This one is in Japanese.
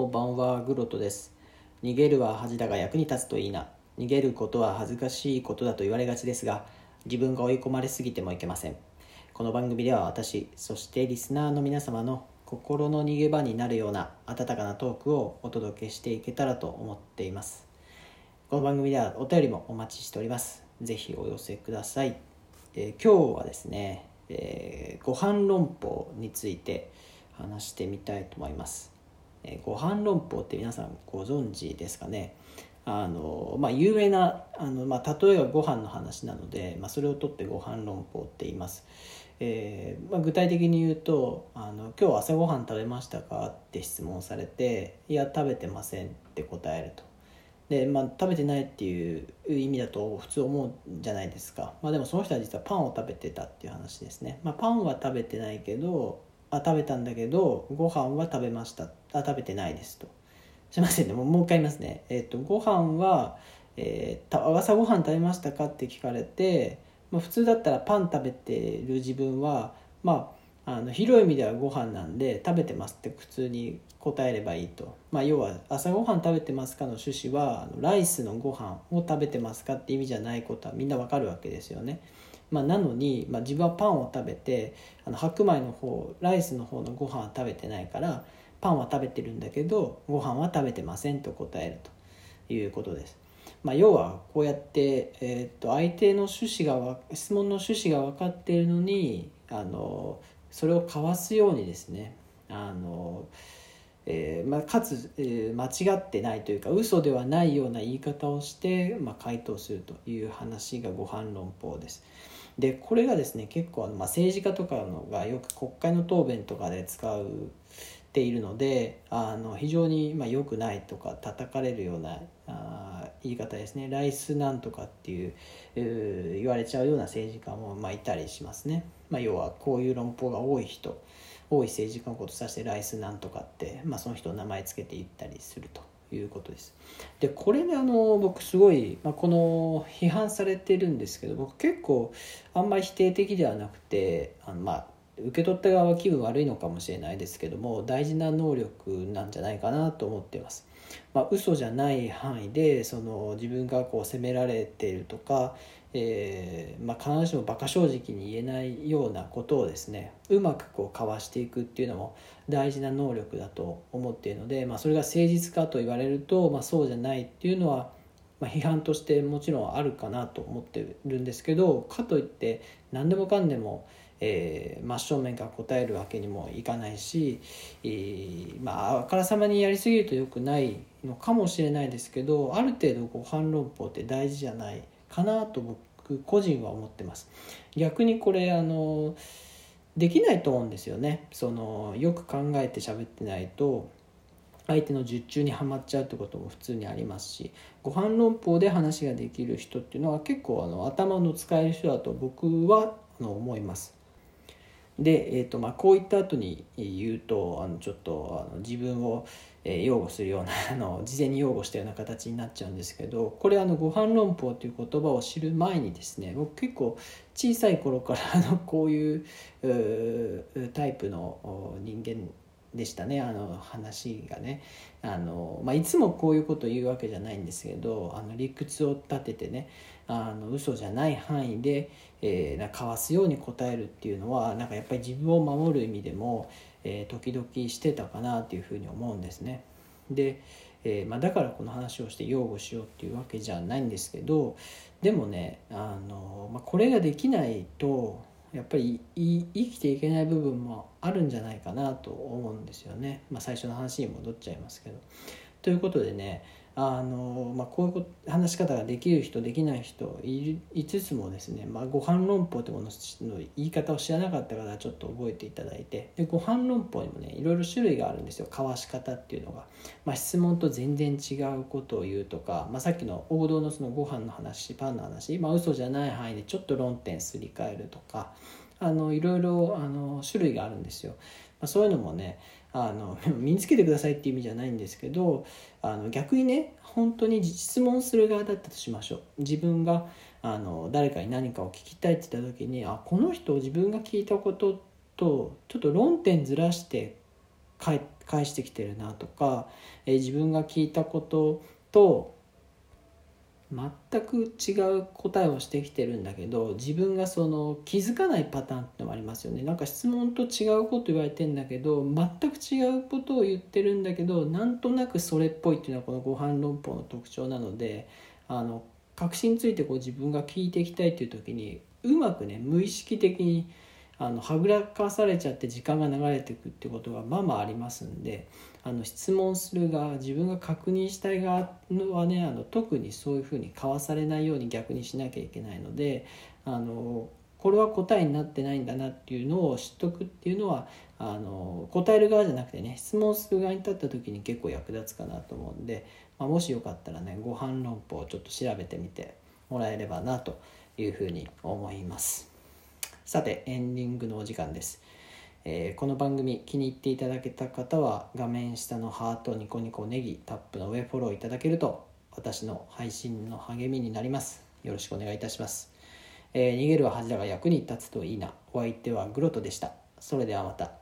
こんばんは、グロトです。逃げるは恥だが役に立つといいな。逃げることは恥ずかしいことだと言われがちですが、自分が追い込まれすぎてもいけません。この番組では私、そしてリスナーの皆様の心の逃げ場になるような温かなトークをお届けしていけたらと思っています。この番組ではお便りもお待ちしております。ぜひお寄せください。えー今日はですね、えーご飯論法について話してみたいと思います。えーご飯論法って皆さんご存知ですかね？あの、まあ、有名なあの、まあ、例えがご飯の話なので、まあ、それをとってご飯論法って言います、えーまあ、具体的に言うとあの「今日朝ごはん食べましたか?」って質問されて「いや食べてません」って答えると。で、まあ、食べてないっていう意味だと普通思うじゃないですか、まあ、でもその人は実はパンを食べてたっていう話ですね、まあ、パンは食べてないけどあ食べたんだけどご飯は食べました。あ食べてないですと。すいませんね。もうもう一回言いますね。えっ、とご飯は、えーた朝ごはん食べましたかって聞かれて、まあ、普通だったらパン食べてる自分はまああの広い意味ではご飯なんで食べてますって普通に答えればいいと、まあ、要は朝ごはん食べてますかの趣旨はライスのご飯を食べてますかって意味じゃないことはみんなわかるわけですよね。まあ、なのに、まあ、自分はパンを食べてあの白米の方ライスの方のご飯は食べてないからパンは食べてるんだけどご飯は食べてませんと答えるということです。まあ、要はこうやって、えー、と相手の趣旨が質問の趣旨が分かっているのにあのそれをかわすようにですねあの、えーまあ、かつ、えー間違ってないというか嘘ではないような言い方をして、まあ、回答するという話がご飯論法です。でこれがですね結構あの、まあ、政治家とかのがよく国会の答弁とかで使うっているのであの非常にまあ良くないとか叩かれるようなあ言い方ですねライスなんとかっていう言われちゃうような政治家もまあいたりしますね、まあ、要はこういう論法が多い人多い政治家のことを指してライスなんとかって、まあ、その人の名前つけて言ったりすると。いうことですでこれねあの僕すごい、まあ、この批判されてるんですけど僕結構あんまり否定的ではなくてあのまあ受け取った側は気分悪いのかもしれないですけども大事な能力なんじゃないかなと思ってます。まあ、嘘じゃない範囲でその自分がこう責められているとか、えーまあ、必ずしも馬鹿正直に言えないようなことをですねうまくこうかわしていくっていうのも大事な能力だと思っているので、まあ、それが誠実かと言われると、まあ、そうじゃないっていうのは、まあ、批判としてもちろんあるかなと思ってるんですけどかといって何でもかんでも、えー真正面から答えるわけにもいかないし、えーまああからさまにやりすぎると良くないのかもしれないですけどある程度ご飯論法って大事じゃないかなと僕個人は思ってます。逆にこれあのできないと思うんですよねそのよく考えて喋ってないと相手の術中にはまっちゃうってことも普通にありますしご飯論法で話ができる人っていうのは結構あの頭の使える人だと僕はあの思います。で、えーとまあ、こういった後に言うとあのちょっとあの自分を、えー擁護するような あの事前に擁護したような形になっちゃうんですけどこれあのご飯論法という言葉を知る前にですね僕結構小さい頃からあのこういうタイプの人間でしたね。あの話がね。あの、まあ、いつもこういうことを言うわけじゃないんですけどあの理屈を立ててねあの嘘じゃない範囲で、えーなかわすように答えるっていうのはなんかやっぱり自分を守る意味でも、えー時々してたかなっていうふうに思うんですね。で、えーまあ、だからこの話をして擁護しようっていうわけじゃないんですけどでもねあの、まあ、これができないとやっぱり生きていけない部分もあるんじゃないかなと思うんですよね、まあ、最初の話に戻っちゃいますけど。ということでねあの、まあ、こういう話し方ができる人できない人いつつもですね、まあ、ご飯論法というものの言い方を知らなかった方はちょっと覚えていただいてでご飯論法にもねいろいろ種類があるんですよ。交わし方っていうのが、まあ、質問と全然違うことを言うとか、まあ、さっきの王道のそのご飯の話パンの話、まあ嘘じゃない範囲でちょっと論点すり替えるとかあのいろいろあの種類があるんですよ。まあ、そういうのもねあの 身につけてくださいっていう意味じゃないんですけどあの逆にね本当に質問する側だったとしましょう自分があの誰かに何かを聞きたいって言った時にあこの人自分が聞いたこととちょっと論点ずらして返返してきてるなとか、えー自分が聞いたことと全く違う答えをしてきてるんだけど自分がその気づかないパターンってのもありますよね。なんか質問と違うこと言われてんだけど全く違うことを言ってるんだけどなんとなくそれっぽいっていうのはこのご飯論法の特徴なのであの確信についてこう自分が聞いていきたいっていう時にうまくね無意識的にあのはぐらかされちゃって時間が流れていくってことがまあまあありますんであの質問する側自分が確認したい側はねあの特にそういうふうにかわされないように逆にしなきゃいけないのであのこれは答えになってないんだなっていうのを知っとくっていうのはあの答える側じゃなくてね質問する側に立った時に結構役立つかなと思うんで、まあ、もしよかったらねご飯論法をちょっと調べてみてもらえればなというふうに思います。さてエンディングのお時間です、えーこの番組気に入っていただけた方は画面下のハートニコニコネギタップの上フォローいただけると私の配信の励みになります。よろしくお願いいたします、えー逃げるは恥だが役に立つといいな。お相手はグロトでした。それではまた。